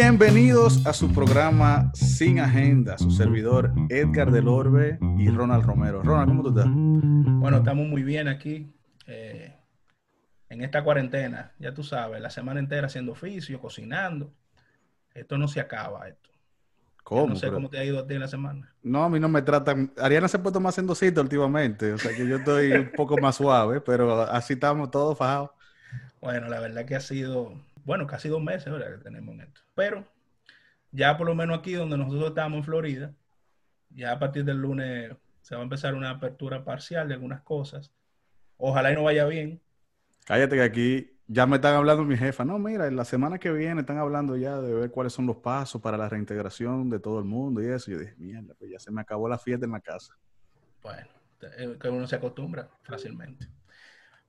Bienvenidos a su programa Sin Agenda, su servidor Edgar del Orbe y Ronald Romero. Ronald, ¿cómo tú estás? Bueno, estamos muy bien aquí eh, en esta cuarentena, ya tú sabes, la semana entera haciendo oficio, cocinando. Esto no se acaba, esto. ¿Cómo? No sé Pero- cómo te ha ido a ti en la semana. No, a mí no me tratan. Ariana se ha puesto más endosita últimamente, o sea que yo estoy un poco más suave, pero así estamos todos fajados. Bueno, la verdad que ha sido, bueno, casi dos meses ¿verdad? que tenemos en esto. Pero ya por lo menos aquí donde nosotros estamos en Florida, ya a partir del lunes se va a empezar una apertura parcial de algunas cosas. Ojalá y no vaya bien. Cállate que aquí ya me están hablando mi jefa. No, mira, en la semana que viene están hablando ya de ver cuáles son los pasos para la reintegración de todo el mundo y eso. Yo dije, mierda, pues ya se me acabó la fiesta en la casa. Bueno, eh, que uno se acostumbra fácilmente.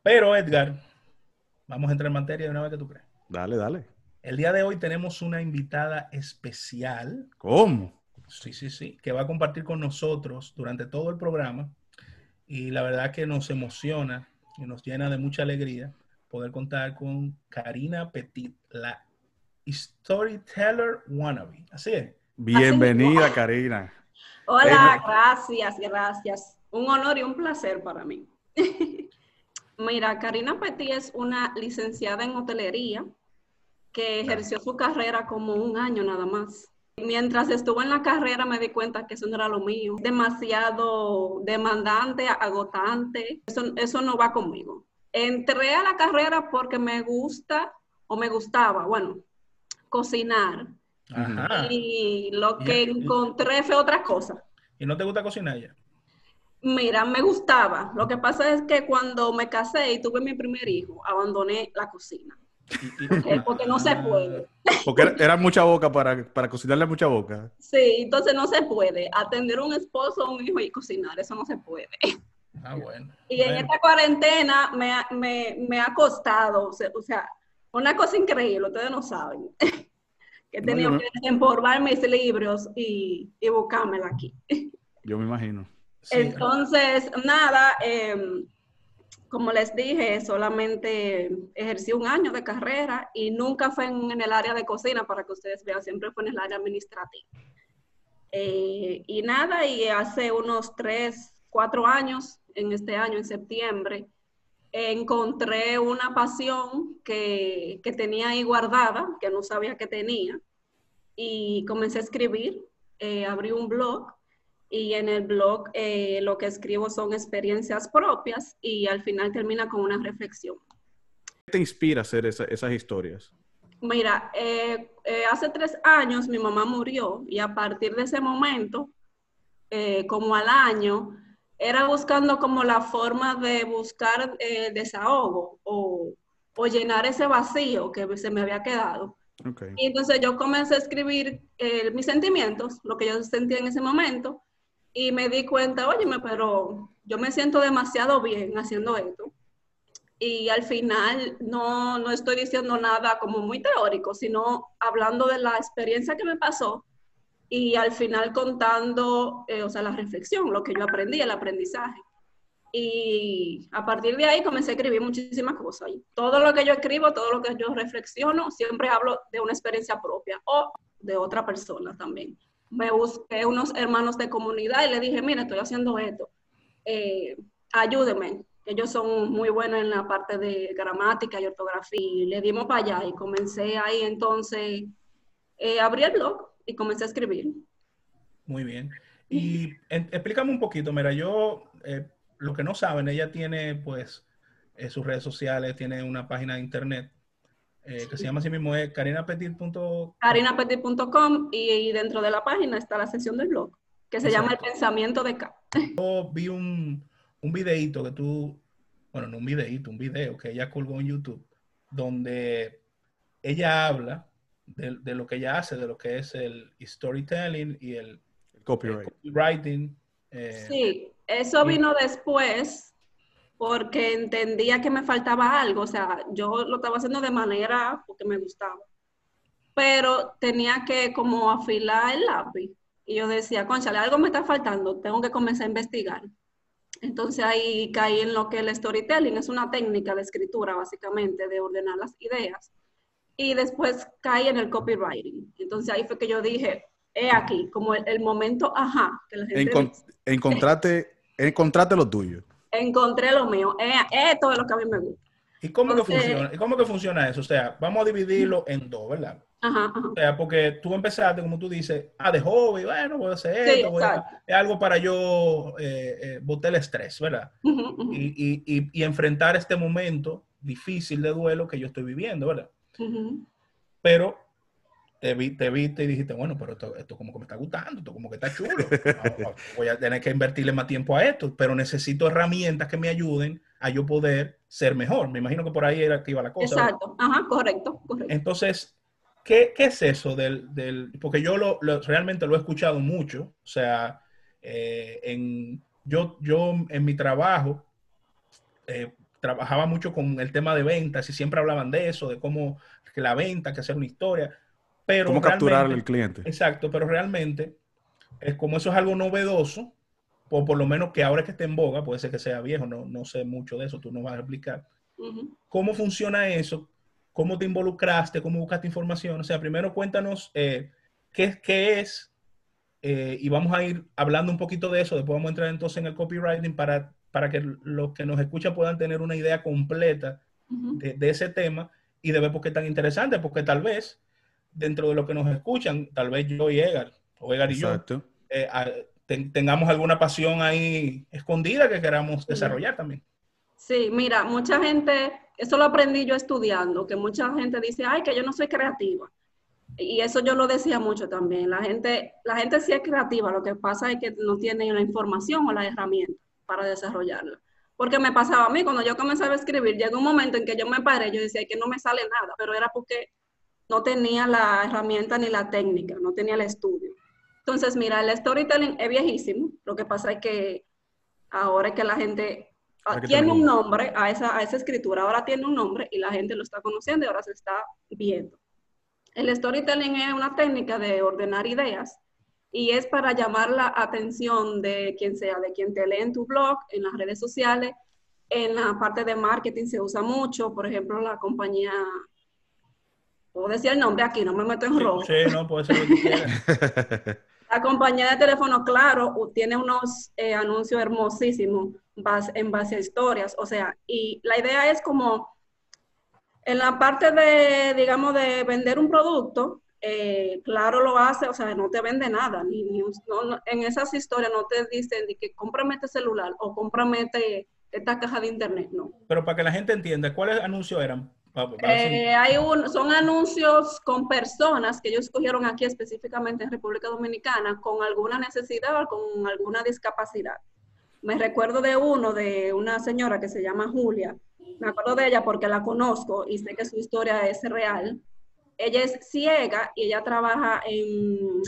Pero Edgar, vamos a entrar en materia de una vez que tú crees. Dale, dale. El día de hoy tenemos una invitada especial, ¿Cómo? sí, sí, sí, que va a compartir con nosotros durante todo el programa y la verdad que nos emociona y nos llena de mucha alegría poder contar con Karina Petit, la storyteller wannabe. Así es. Bienvenida, Karina. Hola, Eh, gracias, gracias. Un honor y un placer para mí. Mira, Karina Petit es una licenciada en hotelería que ejerció su carrera como un año nada más. Mientras estuve en la carrera me di cuenta que eso no era lo mío. Demasiado demandante, agotante. Eso, eso no va conmigo. Entré a la carrera porque me gusta o me gustaba, bueno, cocinar. Ajá. Y lo que encontré fue otra cosa. ¿Y no te gusta cocinar ya? Mira, me gustaba. Lo que pasa es que cuando me casé y tuve mi primer hijo, abandoné la cocina. Porque- no se puede. Porque era, era mucha boca para, para cocinarle mucha boca. Sí, entonces no se puede. Atender un esposo, un hijo y cocinar, eso no se puede. Ah, bueno. Y en esta cuarentena me, ha- me, me ha costado, o sea, o sea, una cosa increíble, ustedes no saben. que he tenido que empolvar mis libros y, y buscármela aquí. Yo me imagino. sí, Entonces, nada, em, como les dije, solamente ejercí un año de carrera y nunca fue en, el área de cocina, para que ustedes vean, siempre fue en el área administrativa. Eh, y nada, y hace unos tres, cuatro años, en este año, en septiembre, encontré una pasión que, que tenía ahí guardada, que no sabía que tenía, y comencé a escribir, eh, abrí un blog y en el blog eh, lo que escribo son experiencias propias y al final termina con una reflexión. ¿Qué te inspira a hacer esa- esas historias? Mira, eh, eh, hace tres años mi mamá murió y a partir de ese momento, eh, como al año, era buscando como la forma de buscar eh, desahogo o, o llenar ese vacío que se me había quedado. Ok. Y entonces yo comencé a escribir eh, mis sentimientos, lo que yo sentía en ese momento, y me di cuenta, óyeme, pero yo me siento demasiado bien haciendo esto. Y al final no, no estoy diciendo nada como muy teórico, sino hablando de la experiencia que me pasó y al final contando, eh, o sea, la reflexión, lo que yo aprendí, el aprendizaje. Y a partir de ahí comencé a escribir muchísimas cosas. Todo lo que yo escribo, todo lo que yo reflexiono, siempre hablo de una experiencia propia o de otra persona también. Me busqué unos hermanos de comunidad y le dije, mira, estoy haciendo esto, eh, ayúdenme. Ellos son muy buenos en la parte de gramática y ortografía. Y le dimos para allá y comencé ahí entonces, eh, abrí el blog y comencé a escribir. Muy bien. Y en- explícame un poquito, mira, yo, eh, lo que no saben, ella tiene pues eh, sus redes sociales, tiene una página de internet eh, que se llama así mismo, es carinapetit.com. carinapetit.com y, y dentro de la página está la sección del blog, que se llama El. Pensamiento de K. Yo vi un, un videíto que tú, bueno, no un videíto, un video que ella colgó en YouTube, donde ella habla de, de lo que ella hace, de lo que es el storytelling y el, El el copyright. copywriting. eh, Sí, eso vino después porque entendía que me faltaba algo, o sea, yo lo estaba haciendo de manera porque me gustaba, pero tenía que como afilar el lápiz y yo decía, conchale, algo me está faltando, tengo que comenzar a investigar. Entonces ahí caí en lo que el storytelling es una técnica de escritura, básicamente, de ordenar las ideas. y después caí en el copywriting. Entonces ahí fue que yo dije, he aquí, como el, momento, ajá, que la gente encontrate, encontrate lo tuyo. Encontré lo mío, esto es lo que a mí me gusta. ¿Y cómo, que funciona? ¿Y cómo que funciona eso? O sea, vamos a dividirlo en dos, ¿verdad? Ajá, O sea, porque tú empezaste, como tú dices, ah, de hobby, bueno, voy a hacer esto, es algo para yo eh, eh, botar el estrés, ¿verdad? Y, y, y, enfrentar este momento difícil de duelo que yo estoy viviendo, ¿verdad? Pero te, vi, te viste y dijiste, bueno, pero esto, esto, como que me está gustando, esto como que está chulo. voy a tener que invertirle más tiempo a esto, pero necesito herramientas que me ayuden a yo poder ser mejor. Me imagino que por ahí era que iba la cosa. Exacto, ajá, correcto, correcto. Entonces, ¿qué, ¿qué, es eso del, del porque yo lo, realmente lo he escuchado mucho, o sea, eh, en, yo, yo en mi trabajo eh, trabajaba mucho con el tema de ventas y siempre hablaban de eso, de cómo que la venta, que hacer una historia, pero... Cómo capturar al cliente. Exacto, pero realmente, es como eso es algo novedoso, o por lo menos que ahora que esté en boga, puede ser que sea viejo, no, no sé mucho de eso, tú no vas a explicar. ¿Cómo funciona eso? ¿Cómo te involucraste? ¿Cómo buscaste información? O sea, primero cuéntanos eh, qué, qué, es, eh, y vamos a ir hablando un poquito de eso, después vamos a entrar entonces en el copywriting para, para que los que nos escuchan puedan tener una idea completa de, de, ese tema y de ver por qué es tan interesante, porque tal vez dentro de lo que nos escuchan, tal vez yo y Edgar, o Edgar y yo, eh, tengamos alguna pasión ahí escondida que queramos desarrollar también. Sí, mira, mucha gente, eso lo aprendí yo estudiando, que mucha gente dice, ay, que yo no soy creativa. Y eso yo lo decía mucho también. La gente, la gente sí es creativa, lo que pasa es que no tiene la información o la herramienta para desarrollarla. Porque me pasaba a mí, cuando yo comenzaba a escribir, llegó un momento en que yo me paré, yo decía que no me sale nada, pero era porque no tenía la herramienta ni la técnica, no tenía el estudio. Entonces, mira, el storytelling es viejísimo. Lo que pasa es que ahora es que la gente ah, tiene un nombre a esa, a esa escritura, ahora tiene un nombre y la gente lo está conociendo y ahora se está viendo. El storytelling es una técnica de ordenar ideas y es para llamar la atención de quien sea, de quien te lee en tu blog, en las redes sociales, en la parte de marketing se usa mucho, por ejemplo, la compañía puedo decir el nombre aquí, no me meto en rojo. Sí, no, puede ser lo que quieras. La compañía de teléfono, claro, tiene unos eh, anuncios hermosísimos en base a historias, o sea, y la idea es como en la parte de, digamos, de vender un producto, eh, claro lo hace, o sea, no te vende nada, ni, en esas historias no te dicen de que cómprame este celular o cómprame este, esta caja de internet, no. Pero para que la gente entienda, ¿cuáles anuncios eran? Eh, hay un, son anuncios con personas que ellos escogieron aquí específicamente en República Dominicana con alguna necesidad o con alguna discapacidad. Me recuerdo de uno, de una señora que se llama Julia. Me acuerdo de ella porque la conozco y sé que su historia es real. Ella es ciega y ella trabaja en,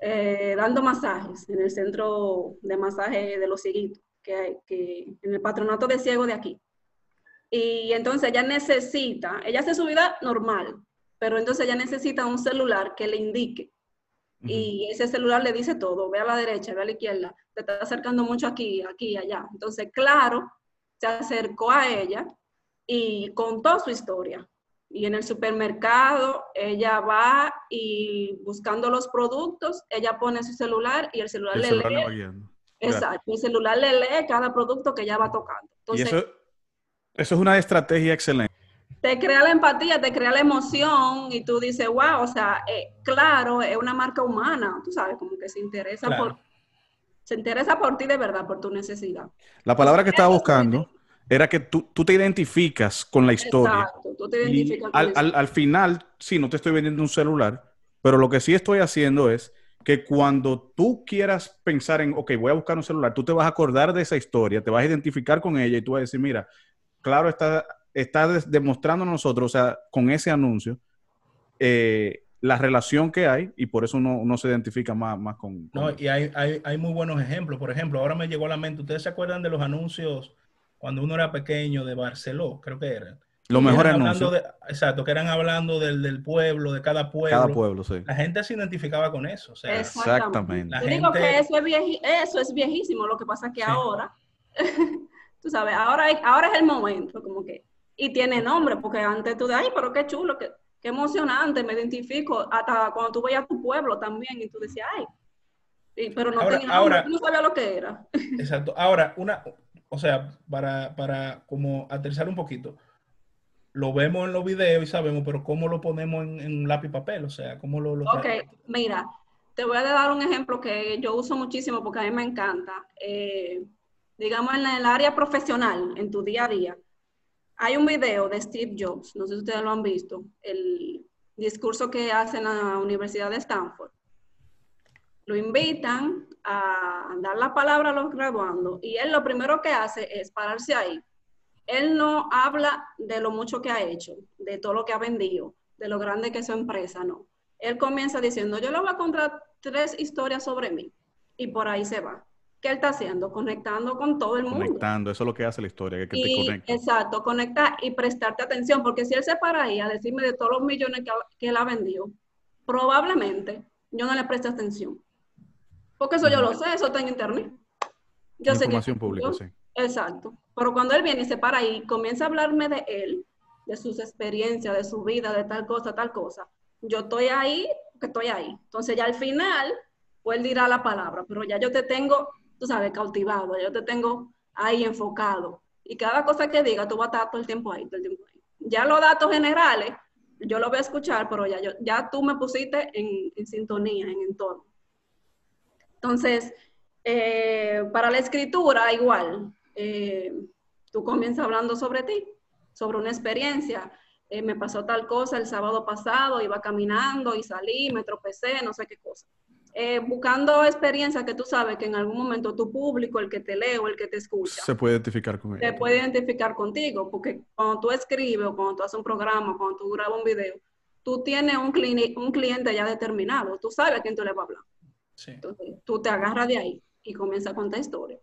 eh, dando masajes en el centro de masaje de los cieguitos, que, hay, que en el patronato de ciego de aquí. Y entonces ella necesita, ella hace su vida normal, pero entonces ella necesita un celular que le indique. Y ese celular le dice todo, ve a la derecha, ve a la izquierda, te está acercando mucho aquí, aquí, allá. Entonces, claro, se acercó a ella y contó su historia. Y en el supermercado ella va y buscando los productos, ella pone su celular y el celular le lee. Exacto, el celular le lee cada producto que ella va tocando. Entonces, eso es una estrategia excelente. Te crea la empatía, te crea la emoción y tú dices, wow, o sea, eh, claro, es una marca humana, tú sabes, como que se interesa por se interesa por ti de verdad, por tu necesidad. La palabra que estaba buscando era que tú, te identificas con la historia. Exacto, tú te identificas con al, al, final, sí, no te estoy vendiendo un celular, pero lo que sí estoy haciendo es que cuando tú quieras pensar en, ok, voy a buscar un celular, tú te vas a acordar de esa historia, te vas a identificar con ella y tú vas a decir, mira, claro está, está demostrando a nosotros, o sea, con ese anuncio, eh, la relación que hay y por eso uno, se identifica más, más con, No, y hay, hay, hay, muy buenos ejemplos. Por ejemplo, ahora me llegó a la mente, ¿ustedes se acuerdan de los anuncios cuando uno era pequeño de Barceló? Creo que eran. Los mejores anuncios. exacto, que eran hablando del, del, pueblo, de cada pueblo. Cada pueblo, sí. La gente se identificaba con eso. O sea, Exactamente. Yo digo que eso es, eso es viejísimo, lo que pasa que ahora tú sabes, ahora, ahora es el momento, como que y tiene nombre, porque antes tú de, ay, pero qué chulo, qué, qué emocionante, me identifico, hasta cuando tú veías tu pueblo también y tú decías, ay, y- pero no Ahora- tenía nombre, ahora- no sabía lo que era. Exacto. Ahora, una, o sea, para, para como aterrizar un poquito, lo vemos en los videos y sabemos, pero ¿cómo lo ponemos en, en lápiz y papel? O sea, ¿cómo lo, lo Ok, mira, te voy a dar un ejemplo que yo uso muchísimo porque a mí me encanta. Eh, digamos, en el área profesional, en tu día a día, hay un video de Steve Jobs, no sé si ustedes lo han visto, el discurso que hace en la Universidad de Stanford. Lo invitan a dar la palabra a los graduandos y él lo primero que hace es pararse ahí. Él no habla de lo mucho que ha hecho, de todo lo que ha vendido, de lo grande que es su empresa, no. Él comienza diciendo, yo le voy a contar tres historias sobre mí y por ahí se va. ¿Qué él está haciendo? Conectando con todo el mundo. Conectando, eso es lo que hace la historia, que te Y, conecta. exacto, conectar y prestarte atención, porque si él se para ahí a decirme de todos los millones que, que él ha vendido, probablemente yo no le preste atención. Porque eso yo lo sé, eso está en internet. Yo sé que- Información pública, yo- sí. Exacto. Pero cuando él viene y se para ahí y comienza a hablarme de él, de sus experiencias, de su vida, de tal cosa, tal cosa, yo estoy ahí porque estoy ahí. Entonces ya al final, pues él dirá la palabra, pero ya yo te tengo, tú sabes, cautivado, yo te tengo ahí enfocado. Y cada cosa que diga, tú vas a estar todo el tiempo ahí, todo el tiempo ahí. Ya los datos generales, yo los voy a escuchar, pero ya, yo, ya tú me pusiste en, sintonía, en entorno. Entonces, eh, para la escritura, igual, eh, tú comienzas hablando sobre ti, sobre una experiencia. Eh, me pasó tal cosa el sábado pasado, iba caminando y salí, me tropecé, no sé qué cosa. Eh, buscando experiencias que tú sabes que en algún momento tu público, el que te lee o el que te escucha, Se puede identificar con te ella. puede identificar contigo, porque cuando tú escribes o cuando tú haces un programa, cuando tú grabas un video, tú tienes un, un cliente ya determinado, tú sabes a quién tú le vas a hablar. Sí. Entonces, tú te agarras de ahí y comienzas a contar historia.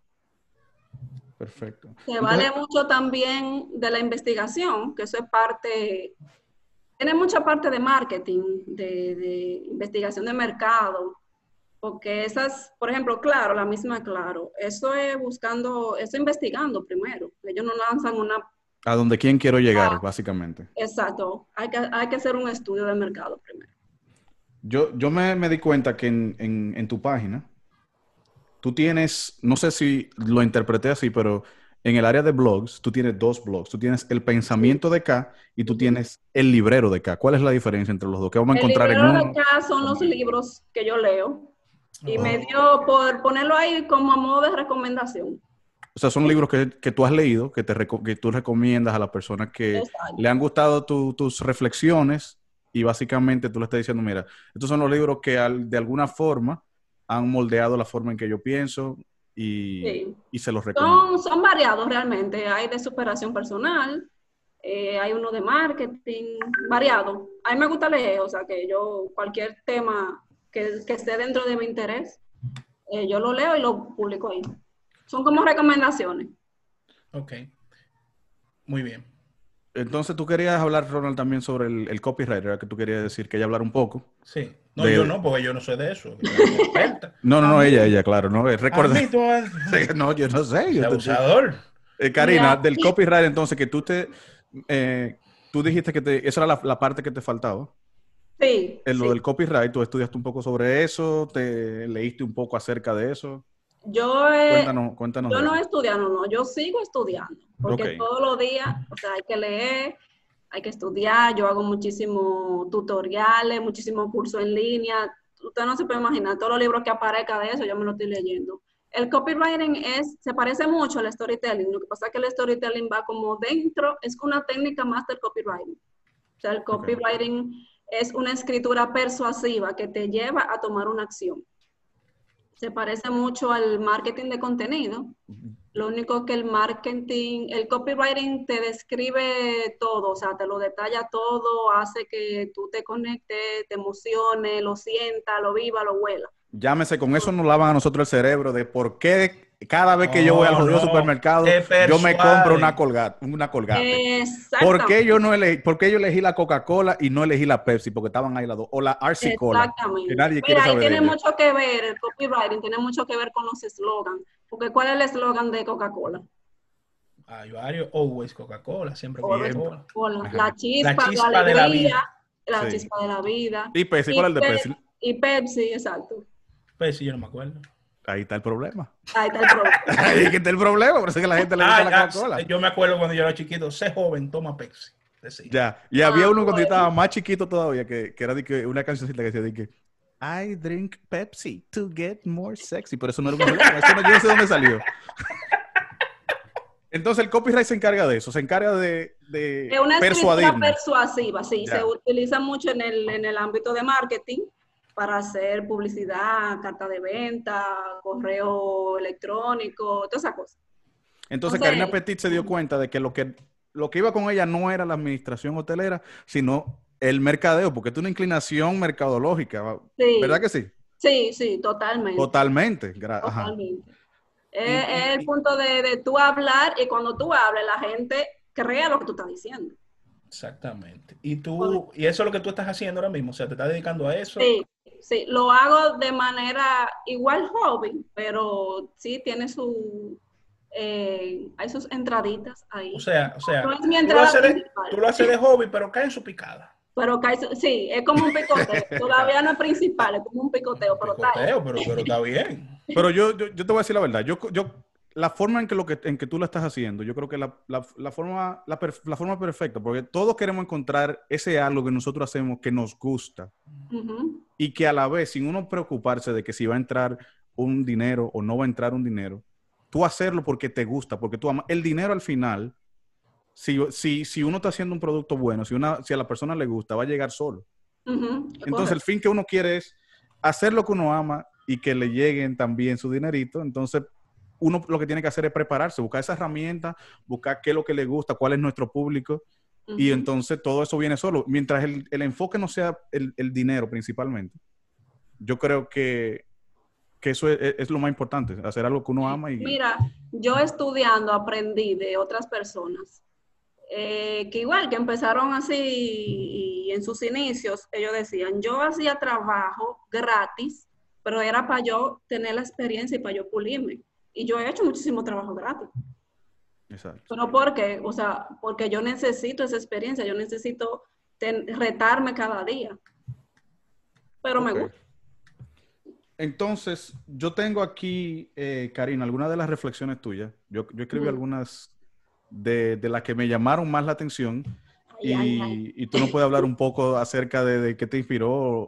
Perfecto. Se Entonces, vale mucho también de la investigación, que eso es parte, tiene mucha parte de marketing, de, de investigación de mercado, porque esas, por ejemplo, Claro, la misma Claro, eso es buscando, eso es investigando primero. Ellos no lanzan una, A donde quién quiero llegar, Ah. básicamente. exacto, hay que, hay que hacer un estudio de mercado primero. Yo, yo me, me di cuenta que en, en- en tu página, tú tienes, no sé si lo interpreté así, pero en el área de blogs, tú tienes dos blogs. Tú tienes el pensamiento de K y tú tienes el librero de K. ¿Cuál es la diferencia entre los dos? ¿Qué vamos a El encontrar en libro de uno? acá son los libros que yo leo y Oh. me dio por ponerlo ahí como a modo de recomendación. O sea, son libros que, que tú has leído, que, te que tú recomiendas a las personas que Exacto. le han gustado tu- tus reflexiones y básicamente tú le estás diciendo, mira, estos son los libros que al- de alguna forma han moldeado la forma en que yo pienso y, Sí. y se los recomiendo. Son, son variados realmente. Hay de superación personal, eh, hay uno de marketing, variado. A mí me gusta leer, o sea que yo cualquier tema que, que esté dentro de mi interés, eh, yo lo leo y lo publico ahí. Son como recomendaciones. Ok. Muy bien. Entonces tú querías hablar, Ronald, también sobre el, el copyright, ¿verdad? Que tú querías decir, que ella hablar un poco. Sí. No, De- yo no, porque yo no soy de eso. No, no, no, ella, ella, claro, no, eh, recuerda. No, yo no sé. Yo te- abusador. Eh, Karina, Mira, del copyright, entonces, que tú te, eh, tú dijiste que te, esa era la, la parte que te faltaba. Sí. En lo sí. del copyright, tú estudiaste un poco sobre eso, te leíste un poco acerca de eso. Yo, he- Cuéntanos, cuéntanos. yo no estudiado, no, yo sigo estudiando, porque todos los días, o sea, hay que leer, hay que estudiar, yo hago muchísimos tutoriales, muchísimos cursos en línea, usted no se puede imaginar todos los libros que aparezcan de eso, yo me lo estoy leyendo. El copywriting es, se parece mucho al storytelling, lo que pasa es que el storytelling va como dentro, es una técnica más del copywriting. O sea, el copywriting es una escritura persuasiva que te lleva a tomar una acción. Se parece mucho al marketing de contenido. Lo único que el marketing, el copywriting te describe todo, o sea, te lo detalla todo, hace que tú te conectes, te emociones, lo sientas, lo viva, lo huela. Llámese, con eso nos lavan a nosotros el cerebro de por qué cada vez que yo voy al No, jodido no, supermercado, te yo me compro una colgate. Una colgate. ¿Por qué yo no elegí, por qué yo elegí la Coca-Cola y no elegí la Pepsi? Porque estaban ahí las dos. O la RC Cola. Exactamente. Que nadie quiere Mira, ahí saber de tiene ella. mucho que ver, el copywriting tiene mucho que ver con los eslogans. Porque ¿cuál es el eslogan de Coca-Cola? Hay varios. Always Coca-Cola, siempre Coca-Cola. La chispa, La chispa de la alegría, vida. la Sí. chispa de la vida. Y Pepsi, ¿cuál es el de Pe- Pepsi? Y Pepsi, exacto. Sí, yo no me acuerdo. Ahí está el problema. Ahí está el problema. Ahí que está el problema, por eso es que la gente le gusta Ah, la ah, Coca-Cola. yo me acuerdo cuando yo era chiquito, sé joven, toma Pepsi. Decía. Ya, y había Ah, uno cuando yo estaba más chiquito todavía, que, que era de que una cancioncita que decía de que I drink Pepsi to get more sexy, pero eso no era un problema, eso no, yo no sé dónde salió. Entonces el copyright se encarga de eso, se encarga de, de Es una persuasiva, sí. Ya. Se utiliza mucho en el, en el ámbito de marketing para hacer publicidad, carta de venta, correo electrónico, todas esas cosas. Entonces Entonces- Karina Petit se dio cuenta de que lo que lo que iba con ella no era la administración hotelera, sino el mercadeo, porque es una inclinación mercadológica, Sí, ¿verdad que sí? sí, sí, totalmente. Totalmente. gra- ajá. Totalmente. Es, el punto de, de tú hablar y cuando tú hables, la gente crea lo que tú estás diciendo. Exactamente. Y tú, y eso es lo que tú estás haciendo ahora mismo. O sea, te estás dedicando a eso. Sí, sí, lo hago de manera igual hobby, pero sí tiene su, eh, hay sus entraditas ahí. O sea, o sea, No es mi tú, lo haces de, principal. tú lo haces de hobby, pero cae en su picada. Pero cae su- sí, es como un picoteo. Todavía no es principal, es como un picoteo, pero está. Picoteo, pero, pero está bien. Pero yo, yo, yo te voy a decir la verdad. Yo, yo, la forma en que, lo que, en que tú lo estás haciendo, yo creo que la, la, la forma, la, per- la forma perfecta, porque todos queremos encontrar ese algo que nosotros hacemos que nos gusta y que a la vez, sin uno preocuparse de que si va a entrar un dinero o no va a entrar un dinero, tú hacerlo porque te gusta, porque tú amas. El dinero al final, si, si, si uno está haciendo un producto bueno, si, una, si a la persona le gusta, va a llegar solo. Entonces, el fin que uno quiere es hacer lo que uno ama y que le lleguen también su dinerito. Entonces, uno lo que tiene que hacer es prepararse, buscar esa herramienta, buscar qué es lo que le gusta, cuál es nuestro público. Y entonces todo eso viene solo. Mientras el, el enfoque no sea el, el dinero principalmente, yo creo que, que eso es, es lo más importante, hacer algo que uno ama y... Mira, yo estudiando aprendí de otras personas eh, que igual que empezaron así y en sus inicios ellos decían, yo hacía trabajo gratis, pero era para yo tener la experiencia y para yo pulirme. Y yo he hecho muchísimo trabajo gratis. Exacto. ¿Pero por qué? O sea, porque yo necesito esa experiencia, yo necesito ten- retarme cada día. Pero me Ok. gusta. Entonces, yo tengo aquí, eh, Karina, algunas de las reflexiones tuyas. Yo, yo escribí Ujú. algunas de, de las que me llamaron más la atención Ay, ay, ay. y, y tú nos puedes hablar un poco acerca de, de qué te inspiró o,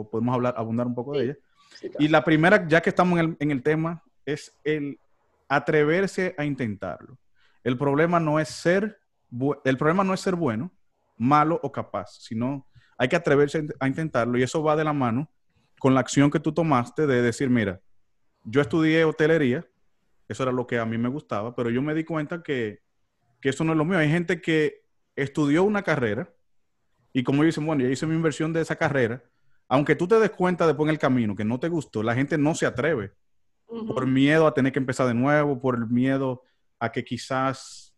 o- podemos hablar, abundar un poco de Sí. ella. Sí, claro. Y la primera, ya que estamos en el, en el tema, es el atreverse a intentarlo. El problema no es ser, el problema no es ser bueno, malo o capaz, sino hay que atreverse a int- a intentarlo y eso va de la mano con la acción que tú tomaste de decir, mira, yo estudié hotelería, eso era lo que a mí me gustaba, pero yo me di cuenta que, que eso no es lo mío. Hay gente que estudió una carrera y como dicen, bueno, ya hice mi inversión de esa carrera, aunque tú te des cuenta después en el camino que no te gustó, la gente no se atreve Por miedo a tener que empezar de nuevo, por el miedo a que quizás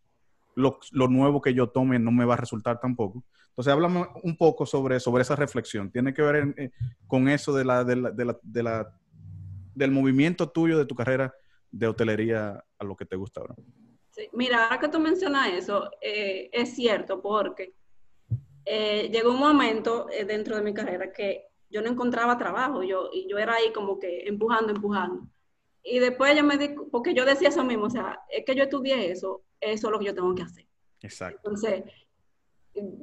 lo, lo nuevo que yo tome no me va a resultar tampoco. Entonces, háblame un poco sobre, sobre esa reflexión. Tiene que ver en- eh, con eso de la, de la- de la- de la- del movimiento tuyo de tu carrera de hotelería a lo que te gusta ahora. Sí, Mira, ahora que tú mencionas eso, eh, es cierto porque eh, llegó un momento dentro de mi carrera que yo no encontraba trabajo yo, y yo era ahí como que empujando, empujando. Y después yo me di, porque yo decía eso mismo, o sea, es que yo estudié eso, eso es lo que yo tengo que hacer. Exacto. Entonces,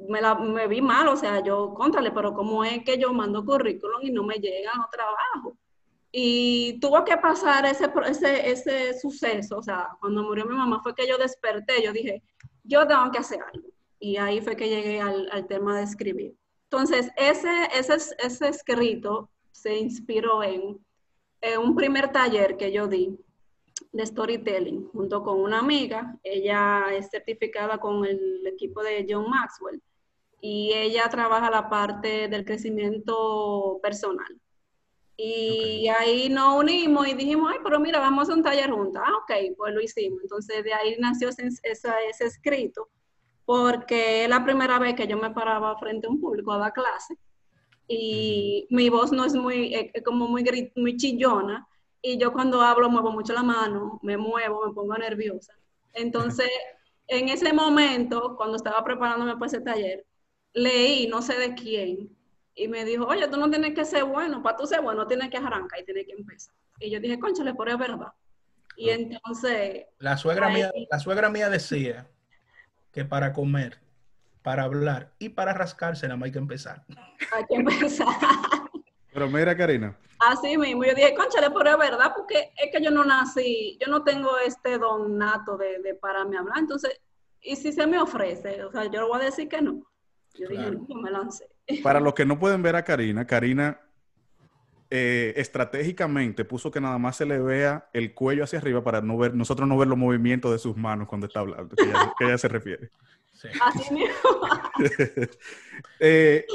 me, la, me vi mal, o sea, yo, contrale, pero ¿cómo es que yo mando currículum y no me llegan los trabajos? Y tuvo que pasar ese, ese, ese suceso, o sea, cuando murió mi mamá fue que yo desperté, yo dije, yo tengo que hacer algo. Y ahí fue que llegué al, al tema de escribir. Entonces, ese, ese, ese escrito se inspiró en, en un primer taller que yo di de storytelling junto con una amiga. Ella es certificada con el equipo de John Maxwell y ella trabaja la parte del crecimiento personal. Y ahí nos unimos y dijimos, ay, pero mira, vamos a un taller juntas. Ah, ok, pues lo hicimos. Entonces de ahí nació ese, ese escrito, porque es la primera vez que yo me paraba frente a un público a dar clase y mi voz no es muy, es, es como muy, gri- muy chillona y yo cuando hablo muevo mucho la mano, me muevo, me pongo nerviosa. Entonces, en ese momento, cuando estaba preparándome para ese taller, leí, no sé de quién, y me dijo, oye, tú no tienes que ser bueno, para tú ser bueno tienes que arrancar y tienes que empezar. Y yo dije, conchale, pero es verdad. Y Ah. entonces, La suegra, mía, la suegra mía decía que para comer, para hablar y para rascarse nada más hay que empezar. hay que empezar. Pero mira, Karina, Así mismo, yo dije, conchale, pero es verdad, porque es que yo no nací, yo no tengo este don nato de, de pararme a hablar, entonces, y si se me ofrece, o sea, yo le voy a decir que no. Yo dije, no, yo me lancé. para los que no pueden ver a Karina, Karina eh, estratégicamente puso que nada más se le vea el cuello hacia arriba para no ver, nosotros no ver los movimientos de sus manos cuando está hablando, que ella, que ella se refiere. Sí. Así mismo. Eh,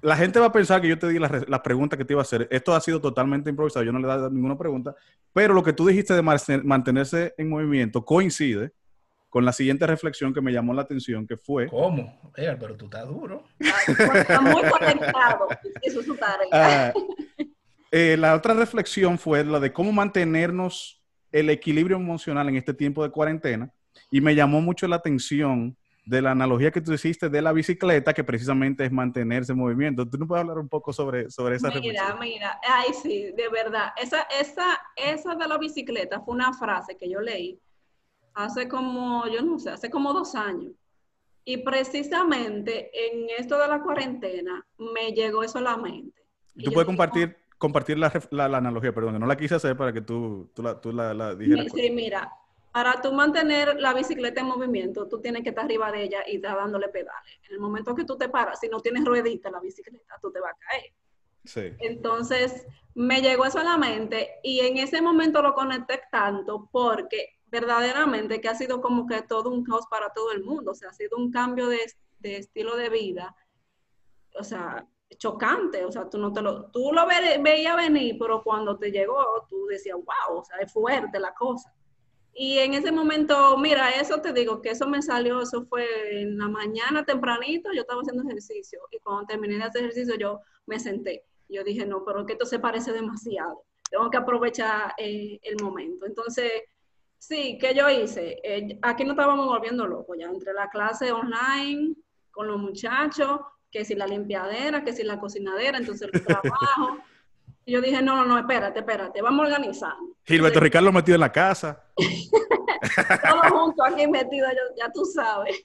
la gente va a pensar que yo te di las las preguntas que te iba a hacer. Esto ha sido totalmente improvisado, yo no le he dado ninguna pregunta, pero lo que tú dijiste de mantenerse en movimiento coincide con la siguiente reflexión que me llamó la atención, que fue... ¿Cómo? Pero tú estás duro. Está muy conectado. Eso es su tarea. Ah, eh, la otra reflexión fue la de cómo mantenernos el equilibrio emocional en este tiempo de cuarentena y me llamó mucho la atención de la analogía que tú hiciste de la bicicleta, que precisamente es mantenerse en movimiento. ¿Tú no puedes hablar un poco sobre, sobre esa Mira, reflexión? mira, ay sí, de verdad. Esa, esa, esa de la bicicleta fue una frase que yo leí hace como, yo no sé, hace como dos años. Y precisamente en esto de la cuarentena me llegó eso a la mente. Tú puedes compartir, compartir la, la- la analogía, perdón, no la quise hacer para que tú, tú la, tú la, la "No, dijeras. Sí, mira, para tú mantener la bicicleta en movimiento, tú tienes que estar arriba de ella y estar dándole pedales. En el momento que tú te paras, si no tienes ruedita la bicicleta, tú te vas a caer. Sí. Entonces, me llegó eso a la mente y en ese momento lo conecté tanto porque verdaderamente que ha sido como que todo un caos para todo el mundo, o sea, ha sido un cambio de, de estilo de vida, o sea, chocante, o sea, tú no te lo, tú lo ve- veías venir, pero cuando te llegó, tú decías, wow, o sea, es fuerte la cosa. Y en ese momento, mira, eso te digo, que eso me salió, eso fue en la mañana tempranito, yo estaba haciendo ejercicio y cuando terminé de hacer ejercicio yo me senté. Yo dije, no, pero que esto se parece demasiado, tengo que aprovechar eh, el momento. Entonces, sí, ¿qué yo hice? Eh, aquí no estábamos volviendo locos ya, entre la clase online, con los muchachos, que si la limpiadera, que si la cocinadera, entonces el trabajo. Y yo dije, no, no, no, espérate, espérate, vamos organizando. Gilberto Ricardo metido en la casa. todos juntos aquí metidos, ya, ya tú sabes.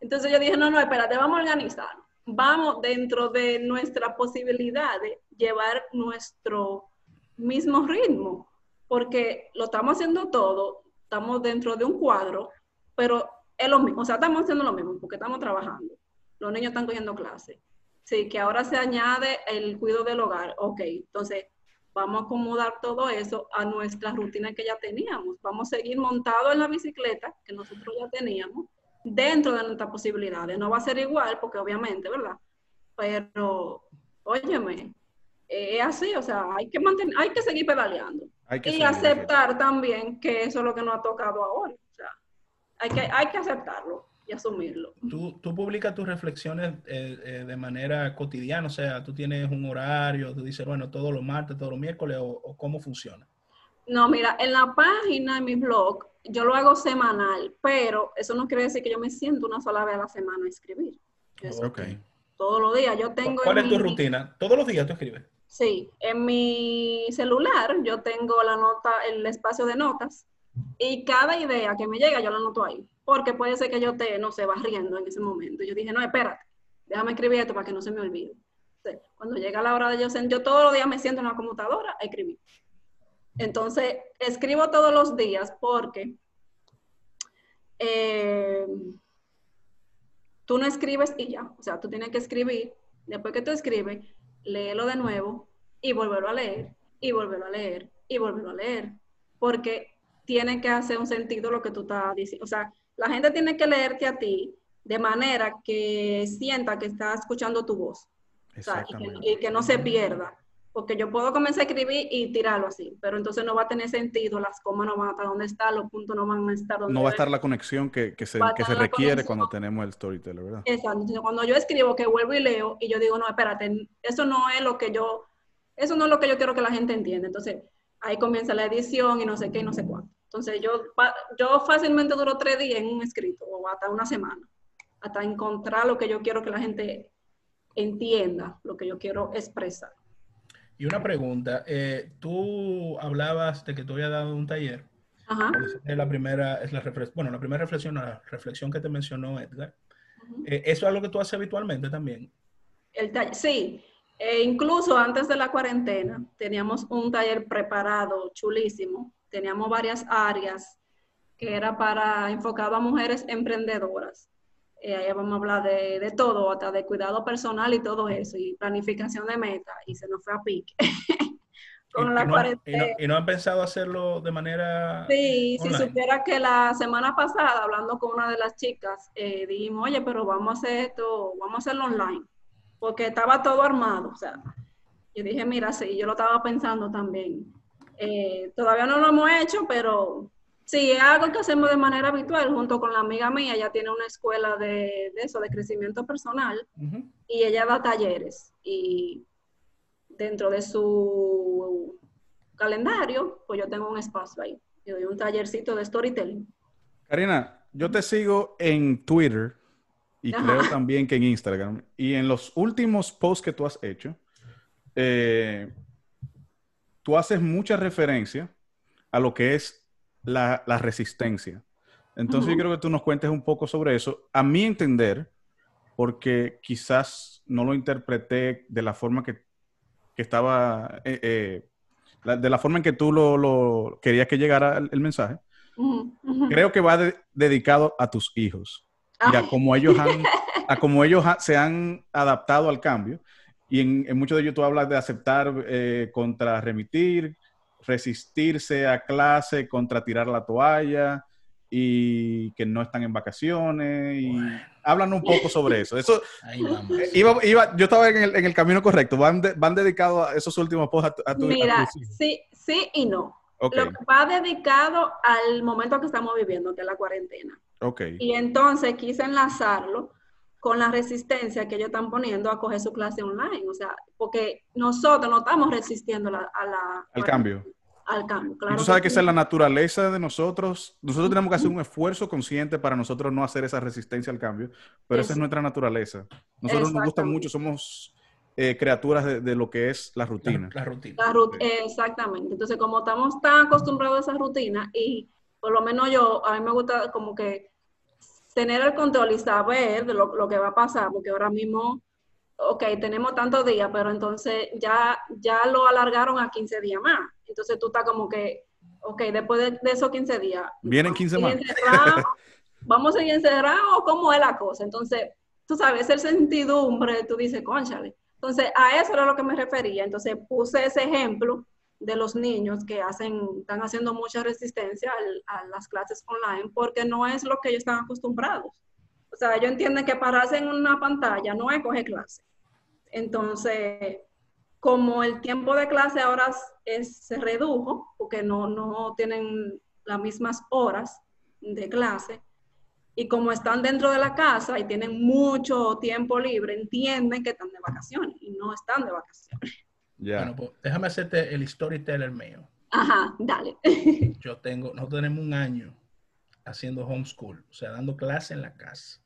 Entonces yo dije, no, no, espérate, vamos a organizar. Vamos dentro de nuestras posibilidades llevar nuestro mismo ritmo, porque lo estamos haciendo todo, estamos dentro de un cuadro, pero es lo mismo, o sea, estamos haciendo lo mismo porque estamos trabajando. Los niños están cogiendo clases. Sí, que ahora se añade el cuidado del hogar. Ok, entonces vamos a acomodar todo eso a nuestra rutina que ya teníamos. Vamos a seguir montados en la bicicleta que nosotros ya teníamos dentro de nuestras posibilidades. No va a ser igual porque obviamente, ¿verdad? Pero, óyeme, eh, es así, o sea, hay que mantener, hay que seguir pedaleando. Hay que y seguir, aceptar también que eso es lo que nos ha tocado ahora. O sea, hay que, hay que aceptarlo y asumirlo. Tú, tú publicas tus reflexiones eh, eh, de manera cotidiana, o sea, tú tienes un horario, tú dices, bueno, todos los martes, todos los miércoles, o, o cómo funciona. No, mira, en la página, en mi blog, yo lo hago semanal, pero eso no quiere decir que yo me siento una sola vez a la semana a escribir. Es Ok. todos los días. Yo tengo ¿Cuál es tu mi- rutina? Todos los días tú escribes. Sí, en mi celular yo tengo la nota, el espacio de notas y cada idea que me llega yo la anoto ahí, porque puede ser que yo te, no sé, barriendo en ese momento. Yo dije, no, espérate, déjame escribir esto para que no se me olvide. Cuando llega la hora de yo yo todos los días me siento en la computadora a escribir. Entonces, escribo todos los días porque eh, tú no escribes y ya, o sea, tú tienes que escribir, después que tú escribes, léelo de nuevo y volverlo a leer y volverlo a leer y volverlo a leer, porque tiene que hacer un sentido lo que tú estás diciendo. O sea, la gente tiene que leerte a ti de manera que sienta que está escuchando tu voz o sea, y, que, Exactamente. y que no se pierda. Porque yo puedo comenzar a escribir y tirarlo así, pero entonces no va a tener sentido, las comas no van a estar donde están, los puntos no van a estar donde No va a estar la conexión que, que se, que requiere cuando tenemos el storyteller, ¿verdad? Exacto. Entonces, cuando yo escribo, que vuelvo y leo, y yo digo, no, espérate, eso no es lo que yo, eso no es lo que yo quiero que la gente entienda. Entonces, ahí comienza la edición y no sé qué y no sé cuánto. Entonces yo, yo fácilmente duro tres días en un escrito o hasta una semana, hasta encontrar lo que yo quiero que la gente entienda, lo que yo quiero expresar. Y una pregunta, eh, tú hablabas de que tú habías dado un taller. Ajá. Es la primera, es la bueno, la primera reflexión, la reflexión que te mencionó Edgar. Eh, ¿Eso es algo que tú haces habitualmente también? El sí, e incluso antes de la cuarentena teníamos un taller preparado, chulísimo. Teníamos varias áreas que era para enfocado a mujeres emprendedoras. Eh, ahí vamos a hablar de, de, todo, hasta de cuidado personal y todo eso, y planificación de meta, y se nos fue a pique. Con la cuarentena. Y no, han pensado hacerlo de manera. Sí, si supiera que la semana pasada, hablando con una de las chicas, eh, dijimos, oye, pero vamos a hacer esto, vamos a hacerlo online porque estaba todo armado. O sea, yo dije, mira, sí, yo lo estaba pensando también. Eh, todavía no lo hemos hecho, pero sí, es algo que hacemos de manera habitual junto con la amiga mía. Ella tiene una escuela de, eso, de crecimiento personal, y ella da talleres. Y dentro de su calendario, pues yo tengo un espacio ahí. Yo doy un tallercito de storytelling. Karina, yo te sigo en Twitter y creo también que en Instagram. Y en los últimos posts que tú has hecho, eh, tú haces mucha referencia a lo que es la, resistencia. Entonces yo creo que tú nos cuentes un poco sobre eso. A mi entender, porque quizás no lo interpreté de la forma que, estaba, eh, eh, de la forma en que tú lo, querías que llegara el, mensaje. Creo que va dedicado a tus hijos y a cómo ellos, han, a cómo ellos se han adaptado al cambio. Y en, muchos de ellos tú hablas de aceptar eh, contra remitir, resistirse a clase, contra tirar la toalla y que no están en vacaciones. Y hablan un poco sobre eso. Eso eh, Iba, iba, yo estaba en el, en el, camino correcto. Van, van dedicados a esos últimos posts a, tu Mira, sí, sí y no. Lo que va dedicado al momento que estamos viviendo, que es la cuarentena. Y entonces quise enlazarlo con la resistencia que ellos están poniendo a coger su clase online. O sea, porque nosotros no estamos resistiendo a la... Al cambio. Al cambio, claro. Y tú sabes que, esa es la naturaleza de nosotros. Nosotros tenemos que hacer un esfuerzo consciente para nosotros no hacer esa resistencia al cambio, pero esa es nuestra naturaleza. Nosotros nos gusta mucho, somos eh, criaturas de, lo que es la rutina. La, rutina. exactamente. Entonces, como estamos tan acostumbrados a esa rutina y por lo menos yo, a mí me gusta como que tener el control y saber de lo, que va a pasar, porque ahora mismo, ok, tenemos tantos días, pero entonces ya, ya lo alargaron a 15 días más. Entonces tú estás como que, ok, después de, esos 15 días. Vienen 15 más. ¿Vamos a seguir encerrados o cómo es la cosa? Entonces, tú sabes, el sentidumbre, tú dices, conchale. Entonces, a eso era lo que me refería. Entonces, puse ese ejemplo de los niños que hacen, están haciendo mucha resistencia a las clases online porque no es lo que ellos están acostumbrados. O sea, ellos entienden que pararse en una pantalla no es coger clase. Entonces, como el tiempo de clase ahora se redujo, porque no, no tienen las mismas horas de clase, y como están dentro de la casa y tienen mucho tiempo libre, entienden que están de vacaciones y no están de vacaciones. Bueno, pues déjame hacerte el storyteller mío. Ajá, dale. Yo tengo, nosotros tenemos un año haciendo homeschool, o sea, dando clase en la casa.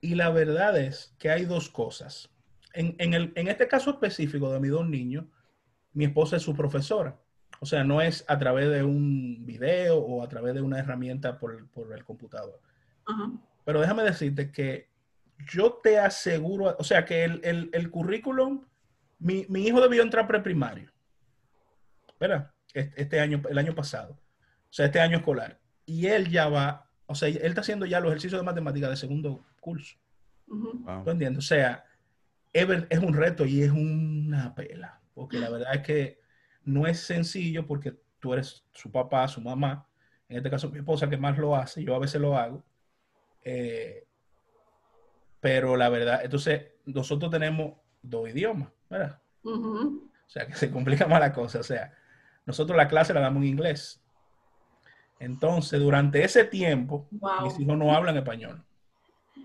Y la verdad es que hay dos cosas. En, el, en este caso específico de mis dos niños, mi esposa es su profesora. O sea, no es a través de un video o a través de una herramienta por, por el computador. Ajá. Pero déjame decirte que yo te aseguro, o sea, que el, el, el currículum mi, hijo debió entrar preprimario, ¿verdad? Este, año, el año pasado, o sea, este año escolar. Y él ya va, o sea, él está haciendo ya los ejercicios de matemática de segundo curso. ¿Tú entiendes? O sea, es, un reto y es una pela, porque la verdad es que no es sencillo porque tú eres su papá, su mamá, en este caso mi esposa que más lo hace, yo a veces lo hago. Eh, pero la verdad, entonces nosotros tenemos dos idiomas. ¿Verdad? O sea, que se complica más la cosa. O sea, nosotros la clase la damos en inglés. Entonces, durante ese tiempo, mis hijos no hablan español.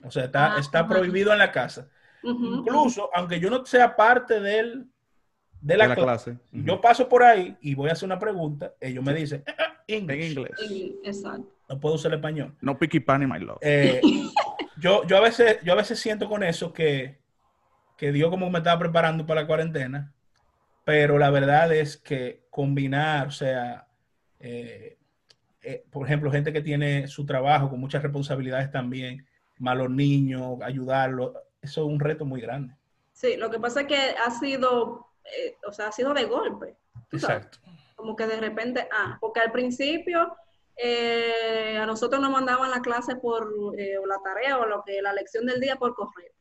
O sea, está, ah, está prohibido en la casa. Incluso, aunque yo no sea parte del, de la, clase, yo paso por ahí y voy a hacer una pregunta, ellos me dicen, eh, eh, English. En inglés. Exacto. No puedo usar el español. No picky pan in my love. Eh, yo, yo, a veces, yo a veces siento con eso que, que Dios como me estaba preparando para la cuarentena, pero la verdad es que combinar, o sea, eh, eh, por ejemplo, gente que tiene su trabajo con muchas responsabilidades también, malos niños, ayudarlos, eso es un reto muy grande. Sí, lo que pasa es que ha sido, eh, o sea, ha sido de golpe. sabes. Exacto. Como que de repente, ah, porque al principio eh, a nosotros nos mandaban la clase por, eh, o la tarea o lo que, la lección del día por correo.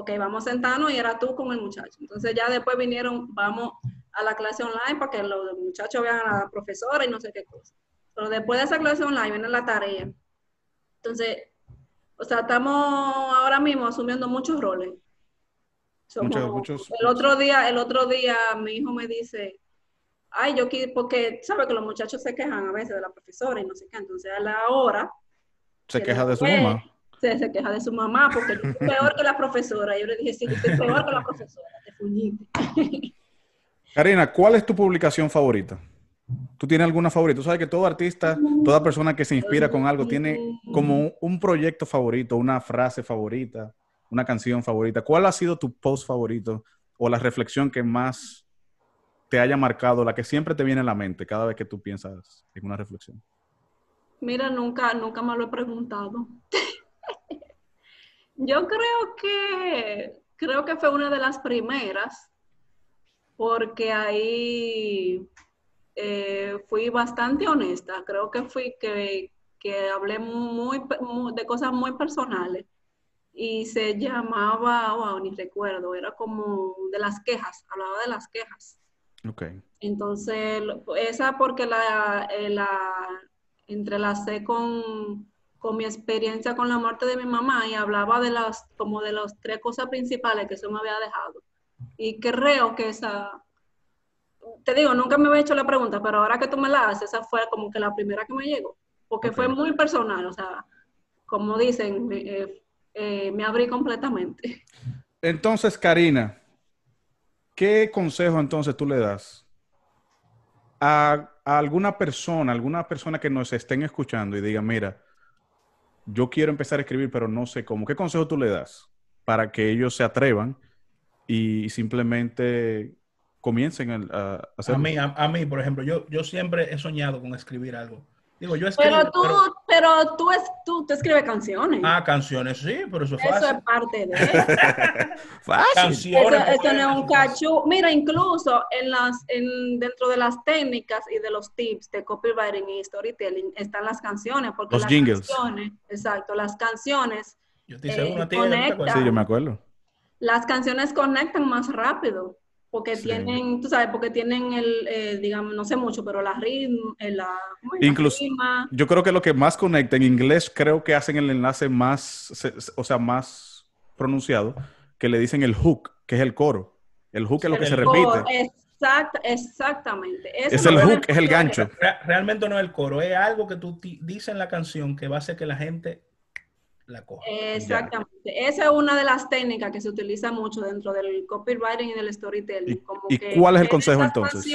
Ok, vamos a sentarnos y era tú con el muchacho. Entonces ya después vinieron, vamos a la clase online para que los muchachos vean a la profesora y no sé qué cosa. Pero después de esa clase online viene la tarea. Entonces, o sea, estamos ahora mismo asumiendo muchos roles. Somos- Muchos- muchos- el otro día, el otro día mi hijo me dice, ay, yo quiero, porque sabe que los muchachos se quejan a veces de la profesora y no sé qué, entonces a la hora Se que queja de su mamá. Se, se queja de su mamá porque yo soy peor que la profesora. Yo le dije, sí, yo soy peor que la profesora, te fuñiste. Karina, ¿cuál es tu publicación favorita? ¿Tú tienes alguna favorita? Tú sabes que todo artista, toda persona que se inspira con algo tiene como un, un proyecto favorito, una frase favorita, una canción favorita. ¿Cuál ha sido tu post favorito o la reflexión que más te haya marcado, la que siempre te viene a la mente cada vez que tú piensas en una reflexión? Mira, nunca, nunca me lo he preguntado. Yo creo que, creo que fue una de las primeras, porque ahí eh, fui bastante honesta. Creo que fui que, que hablé muy, de cosas muy personales. Y se llamaba, wow, ni recuerdo, era como de las quejas, hablaba de las quejas. Ok. Entonces, esa porque la, eh, la entrelacé con, con mi experiencia con la muerte de mi mamá y hablaba de las, como de las tres cosas principales que eso me había dejado. Y creo que esa, te digo, nunca me había hecho la pregunta, pero ahora que tú me la haces, esa fue como que la primera que me llegó, porque fue muy personal, o sea, como dicen, me, eh, eh, me abrí completamente. Entonces, Karina, ¿qué consejo entonces tú le das a, a alguna persona, alguna persona que nos estén escuchando y diga, mira, yo quiero empezar a escribir, pero no sé cómo? ¿Qué consejo tú le das para que ellos se atrevan y simplemente comiencen a, a hacer? A mí, a, a mí, por ejemplo, yo, yo siempre he soñado con escribir algo. Digo, yo escribo, Pero tú, pero- pero tú, es, tú, tú escribes canciones. ah, canciones, sí, pero eso es Eso fácil. es parte de eso. Fácil. Eso, Canciones. eso no es un cachú. Mira, incluso en las, en, dentro de las técnicas y de los tips de copywriting y storytelling están las canciones. Porque Los las jingles. canciones, exacto, las canciones, Yo estoy seguro, eh, a ti, ¿no te conecta. acuerdas? Sí, yo me acuerdo. las canciones conectan más rápido. Porque Sí. tienen, tú sabes, porque tienen el, eh, digamos, no sé mucho, pero la ritmo, eh, la, Incluso- rima. Yo creo que lo que más conecta en inglés, creo que hacen el enlace más, se- se- o sea, más pronunciado, que le dicen el hook, que es el coro. El hook es lo que se El repite. Exact- exactamente. Eso Es el hook, es el gancho. Re- Realmente no es el coro, es algo que tú ti- dices en la canción que va a hacer que la gente la coja. Exactamente. Esa es una de las técnicas que se utiliza mucho dentro del copywriting y del storytelling. ¿Y- como y que cuál es el consejo entonces?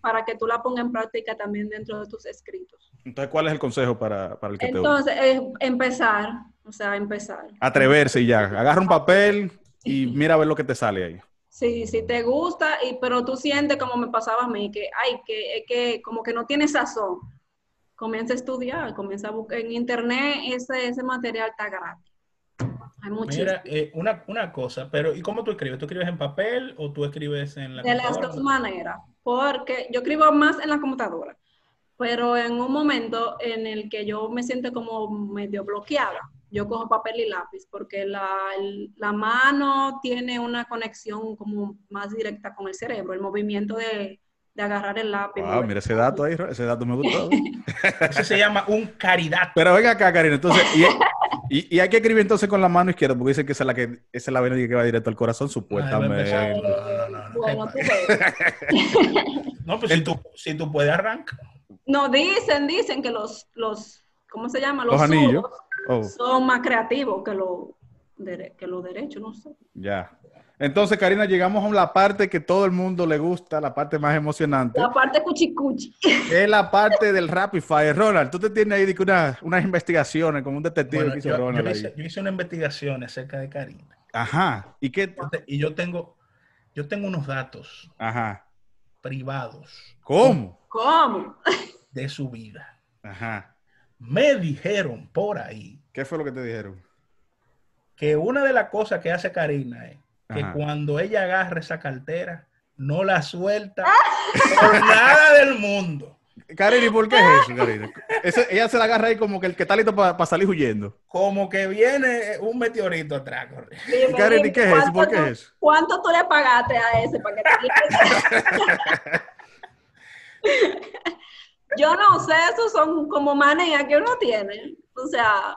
para que tú la pongas en práctica también dentro de tus escritos. Entonces, ¿cuál es el consejo para, para el que te Entonces, empezar, o sea, empezar. Atreverse y ya. Agarra un papel y mira a ver lo que te sale ahí. Sí, si te gusta, y, pero tú sientes como me pasaba a mí, que, ay, que, que como que no tienes sazón. Comienza a estudiar, comienza a buscar en internet, ese, ese material está gratis. Hay muchísimo. Mira, eh, una, una cosa, pero ¿y cómo tú escribes? ¿Tú escribes en papel o tú escribes en la De las computadora? dos maneras, porque yo escribo más en la computadora, pero en un momento en el que yo me siento como medio bloqueada, yo cojo papel y lápiz, porque la, la mano tiene una conexión como más directa con el cerebro, el movimiento de, de agarrar el lápiz. Wow, mover mira ese dato ahí, ese dato me gustó. Eso se llama un caridad. Pero venga acá, Karina, entonces, y, y- y hay que escribir entonces con la mano izquierda, porque dicen que esa es la que esa es la vena que va directo al corazón, supuestamente. No, no, no, no, Bueno, ¿qué tú. No, pues si tú, si tú puedes arrancar. No, dicen, dicen que los, los ¿cómo se llama? Los anillos. Oh, son más creativos que los que los derechos, no sé. ya. Entonces, Karina, llegamos a la parte que todo el mundo le gusta, la parte más emocionante. La parte cuchicuchi. Es la parte del Rapid Fire. Ronald, tú te tienes ahí una- unas investigaciones como un detective Bueno, que hizo yo, Ronald. yo ahí. hice, yo hice una investigación acerca de Karina. Ajá. ¿Y qué? Y yo tengo, yo tengo unos datos Ajá. privados ¿Cómo? ¿Cómo? de su vida. Ajá. Me dijeron por ahí ¿Qué fue lo que te dijeron? que una de las cosas que hace Karina es que Ajá. cuando ella agarra esa cartera, no la suelta por nada del mundo. Karina, ¿y por qué es eso, Karina? Ese- ella se la agarra ahí como que el que está listo para salir huyendo. Como que viene un meteorito atrás. corre. Dime, Karen, ¿y dime, qué es eso? ¿cuánto ¿Por qué tú- es eso? ¿Cuánto tú le pagaste a ese para que te Yo no sé, esos son como manías que uno tiene. O sea,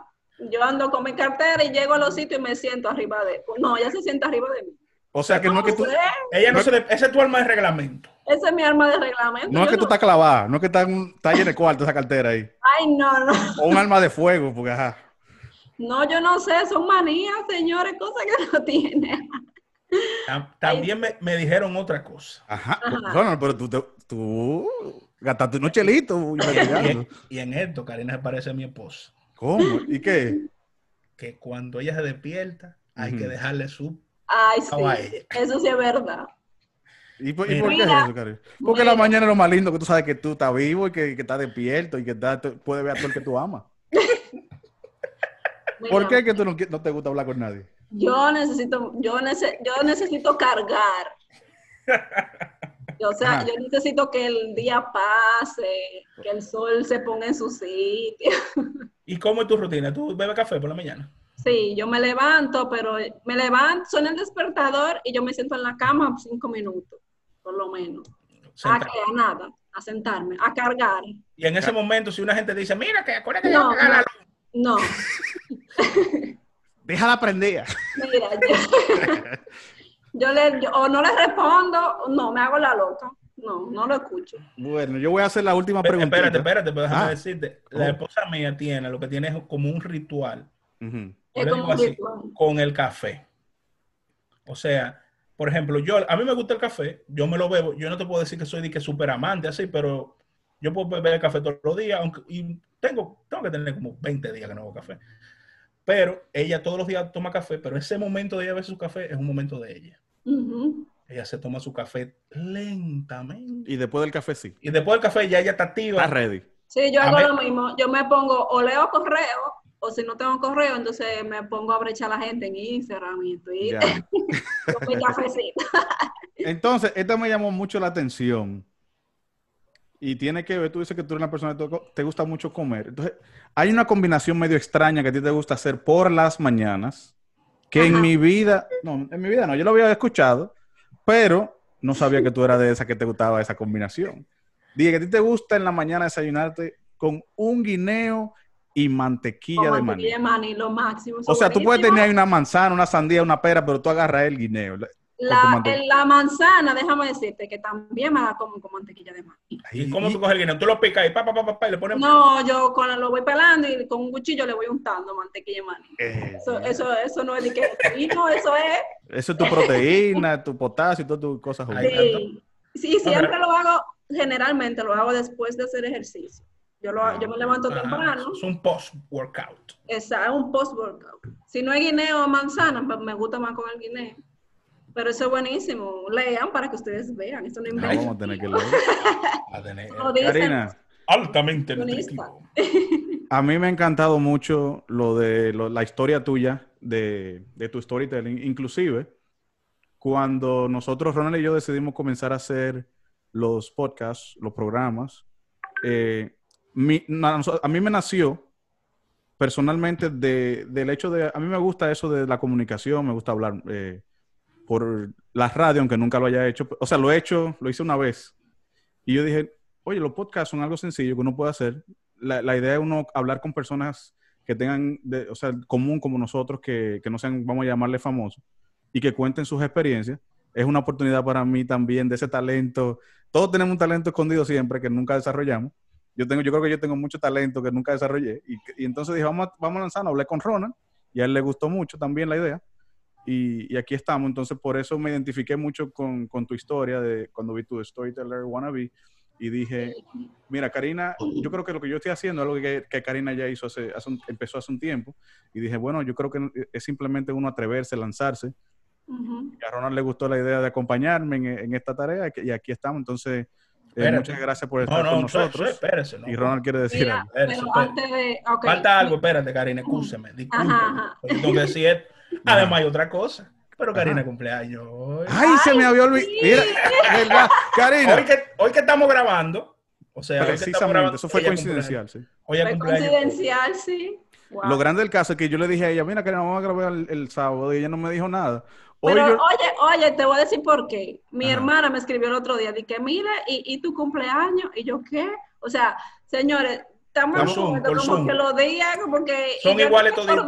yo ando con mi cartera y llego a los sitios y me siento arriba de... No, ella se sienta arriba de mí. O sea, que no es que tú, sé, Ella no No- se le- ese es tu arma de reglamento. esa es mi arma de reglamento. no es que tú estás clavada, no es que está, en un- está llena de cuarto esa cartera ahí. Ay, no, no. O un arma de fuego, porque ajá. No, yo no sé, son manías, señores, cosas que no tiene. Tam- También me, me dijeron otra cosa. Ajá. Ajá. Ronald, pero tú, te- tú gastaste unos chelitos Y y en esto, Karina se parece a mi esposa. ¿Cómo? ¿Y qué? Que cuando ella se despierta, hay que dejarle su Ay, sí, eso sí es verdad. ¿Y por, y por qué es eso? Porque la mañana es lo más lindo, que tú sabes que tú estás vivo y que, que estás despierto y que estás- puedes ver a todo el que tú amas. ¿Por qué es que tú no, te gusta hablar con nadie? Yo necesito, yo, nece- yo necesito cargar. O sea, Ajá. yo necesito que el día pase, que el sol se ponga en su sitio. ¿Y cómo es tu rutina? ¿Tú bebes café por la mañana? Sí, yo me levanto, pero me levanto, suena el despertador y yo me siento en la cama cinco minutos, por lo menos. ¿A? A nada, a sentarme, a cargar. Y en ese momento, si una gente dice, mira, que acuérdate de No, apagar la no. luz. No, Déjala prendida. mira, yo, yo le, yo- o no le respondo, no, me hago la loca. No, no lo escucho. Bueno, yo voy a hacer la última pregunta. espérate, espérate, pero déjame Ah. decirte. La Oh. esposa mía tiene lo que tiene es como un ritual Ujú. Yo Es le como digo un así, ritual. con el café. O sea, por ejemplo, yo, a mí me gusta el café, yo me lo bebo, yo no te puedo decir que soy de que súper amante así, pero yo puedo beber café todos los días, aunque, y tengo, tengo que tener como 20 días que no hago café. Pero ella todos los días toma café, pero ese momento de ella beber su café es un momento de ella. Ella se toma su café lentamente. Y después del café sí. Y después del café ya ella está activa. Está ready. Sí, yo hago lo mismo. Yo me pongo, o leo correo, o si no tengo correo, entonces me pongo a brechar a la gente en Instagram y en Twitter con mi cafecito. Entonces, esta me llamó mucho la atención. Y tiene que ver, tú dices que tú eres una persona que te- te gusta mucho comer. Entonces, hay una combinación medio extraña que a ti te gusta hacer por las mañanas, que en mi vida, no, en mi vida no, yo lo había escuchado, pero no sabía que tú eras de esa que te gustaba esa combinación. Dije que a ti te gusta en la mañana desayunarte con un guineo y mantequilla de maní. mantequilla de maní, lo máximo. O sea, tú puedes tener ahí una manzana, una sandía, una pera, pero tú agarras el guineo. La, en la manzana, déjame decirte que también me la como con mantequilla de maní. ¿Y cómo tú coges el guineo? Tú lo picas y pa, pa, pa, pa, pa, y le pones... No, yo con lo voy pelando y con un cuchillo le voy untando mantequilla de maní. Eh, Eso, eso, eso no es de que no, eso es. Eso es tu proteína, tu potasio y todas tus cosas. Sí, sí, siempre lo hago, generalmente lo hago después de hacer ejercicio. Yo, lo, yo me levanto Ajá, temprano, Es un post-workout. esa es un post-workout. Si no hay guineo o manzana, pues me gusta más con el guineo. Pero eso es buenísimo. Lean para que ustedes vean. Eso no No, invento. vamos a tener que leer. A tener Lo dicen. Karina, altamente nutritivo. a mí me ha encantado mucho lo de lo- la historia tuya, de, de tu storytelling. Inclusive, cuando nosotros, Ronald y yo, decidimos comenzar a hacer los podcasts, los programas, eh, mi- na- a mí me nació personalmente de- del hecho de, a mí me gusta eso de la comunicación, me gusta hablar eh, por la radio, aunque nunca lo haya hecho. O sea, lo he hecho, lo hice una vez. Y yo dije, oye, los podcasts son algo sencillo que uno puede hacer. La, la idea es uno hablar con personas que tengan, de- o sea, común como nosotros, que, que no sean, vamos a llamarle famosos, y que cuenten sus experiencias. Es una oportunidad para mí también de ese talento. Todos tenemos un talento escondido siempre que nunca desarrollamos. Yo tengo, yo creo que yo tengo mucho talento que nunca desarrollé. Y, entonces dije, vamos, vamos a lanzarnos. Hablé con Ronald y a él le gustó mucho también la idea. Y, y aquí estamos. Entonces, por eso me identifiqué mucho con, con tu historia de cuando vi tu Storyteller Wannabe y dije, mira, Karina, yo creo que lo que yo estoy haciendo es algo que, que Karina ya hizo hace, hace un- empezó hace un tiempo. Y dije, bueno, yo creo que es simplemente uno atreverse, lanzarse. Ujú. Y a Ronald le gustó la idea de acompañarme en, en esta tarea y aquí estamos. Entonces, eh, Espérate. muchas gracias por estar no, con no, nosotros. espérese. no. Y Ronald quiere decir Mira, algo. Espérese, pero antes de... ok. Falta algo, espérate, Karina, escúcheme. Yo tengo que decir esto. Además, hay otra cosa. Pero Karina Ajá. cumpleaños. ¡Ay, se me había olvidado! sí. Mira, ¿verdad? Karina. Hoy que, hoy que estamos grabando, o sea, estamos Precisamente, grabando, eso fue coincidencial, sí. Hoy Fue coincidencial, sí. Wow. Lo grande del caso es que yo le dije a ella, mira, Karina, vamos a grabar el, el sábado y ella no me dijo nada. Hoy Pero yo- oye, oye, te voy a decir por qué. Mi Ajá. hermana me escribió el otro día, dije, mira, ¿y, y tu cumpleaños? Y yo, ¿qué? O sea, señores, estamos por como Zoom. que los días, como que... Son iguales acordaba-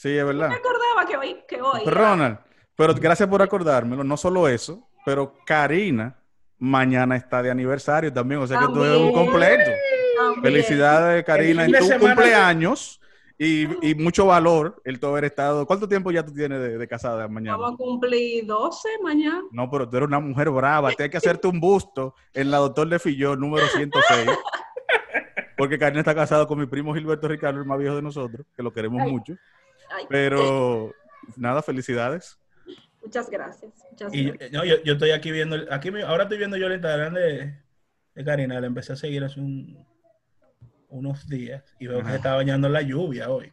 Sí, es No verdad. me acordaba que hoy, que hoy. Ronald, pero gracias por acordármelo. No solo eso, pero Karina mañana está de aniversario también. O sea que tú eres un completo. También. Felicidades, Karina, en tu cumpleaños. Y, y mucho valor el todo haber estado. ¿Cuánto tiempo ya tú tienes de, de casada mañana? Vamos a cumplir 12 mañana. No, pero tú eres una mujer brava. Tienes que hacerte un busto en la Doctor de Fillón, número 106. Porque Karina está casada con mi primo Gilberto Ricardo, el más viejo de nosotros, que lo queremos Ay. mucho. Ay, Pero nada, felicidades. Muchas gracias. Muchas Y gracias. no, yo, yo estoy aquí viendo, aquí ahora estoy viendo yo el Instagram de, de Karina, la empecé a seguir hace un- unos días y veo que se está bañando en la lluvia hoy.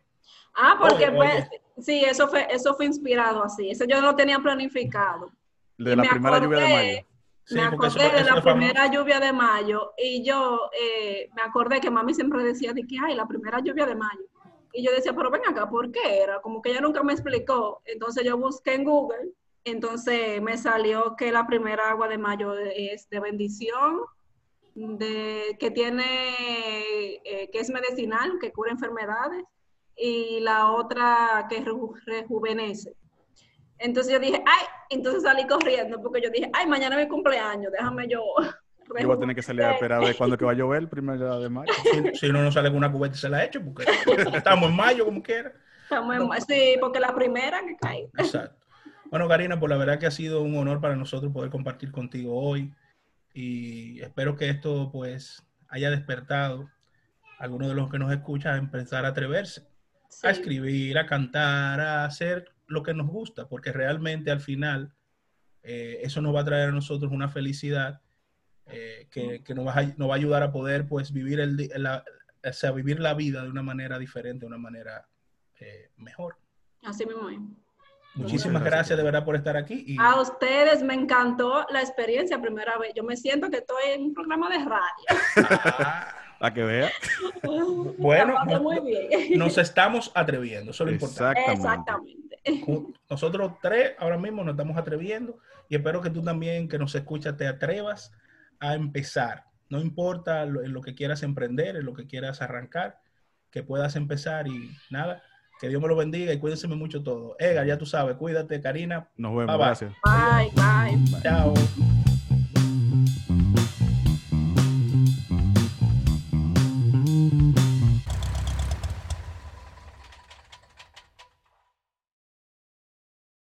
Ah, porque Oye, pues, oye. sí, eso fue, eso fue inspirado así. Eso yo no lo tenía planificado. De Y la me primera lluvia de acordé- mayo. Sí, me porque eso- acordé de eso la primera lluvia de mayo y yo eh, me acordé que mami siempre decía de que, ay, la primera lluvia de mayo. Y yo decía, pero ven acá, ¿por qué era? Como que ella nunca me explicó. Entonces yo busqué en Google, entonces me salió que la primera agua de mayo es de bendición, de, que tiene, eh, que es medicinal, que cura enfermedades, y la otra que reju- rejuvenece. Entonces yo dije, ay, entonces salí corriendo porque yo dije, ay, mañana es mi cumpleaños, déjame yo. Yo voy a tener que salir a esperar a ver cuándo que va a llover el primero de mayo. Si, no sale con una cubeta y se la echo, porque estamos en mayo como quiera. Estamos en ma- Sí, porque la primera que cae. Exacto. Bueno, Karina, pues la verdad que ha sido un honor para nosotros poder compartir contigo hoy y espero que esto pues haya despertado a algunos de los que nos escuchan a empezar a atreverse a escribir, a cantar, a hacer lo que nos gusta, porque realmente al final eh, eso nos va a traer a nosotros una felicidad eh, que, que nos, va a, nos va a ayudar a poder pues vivir, el, la, o sea, vivir la vida de una manera diferente, de una manera eh, mejor. Así mismo es. Muchísimas gracias, gracias de verdad por estar aquí. Y, A ustedes me encantó la experiencia primera vez. Yo me siento que estoy en un programa de radio. Ah, Para que vea. Bueno, La pasé no- muy bien. nos estamos atreviendo, eso es lo importante. Exactamente. Exactamente. Nosotros tres ahora mismo nos estamos atreviendo y espero que tú también que nos escuchas te atrevas a empezar. No importa lo, en lo que quieras emprender, en lo que quieras arrancar, que puedas empezar y nada, que Dios me lo bendiga y cuídense mucho todo. Edgar, ya tú sabes, cuídate, Karina. Nos vemos. Bye, bye. Gracias. Bye, bye. Chao.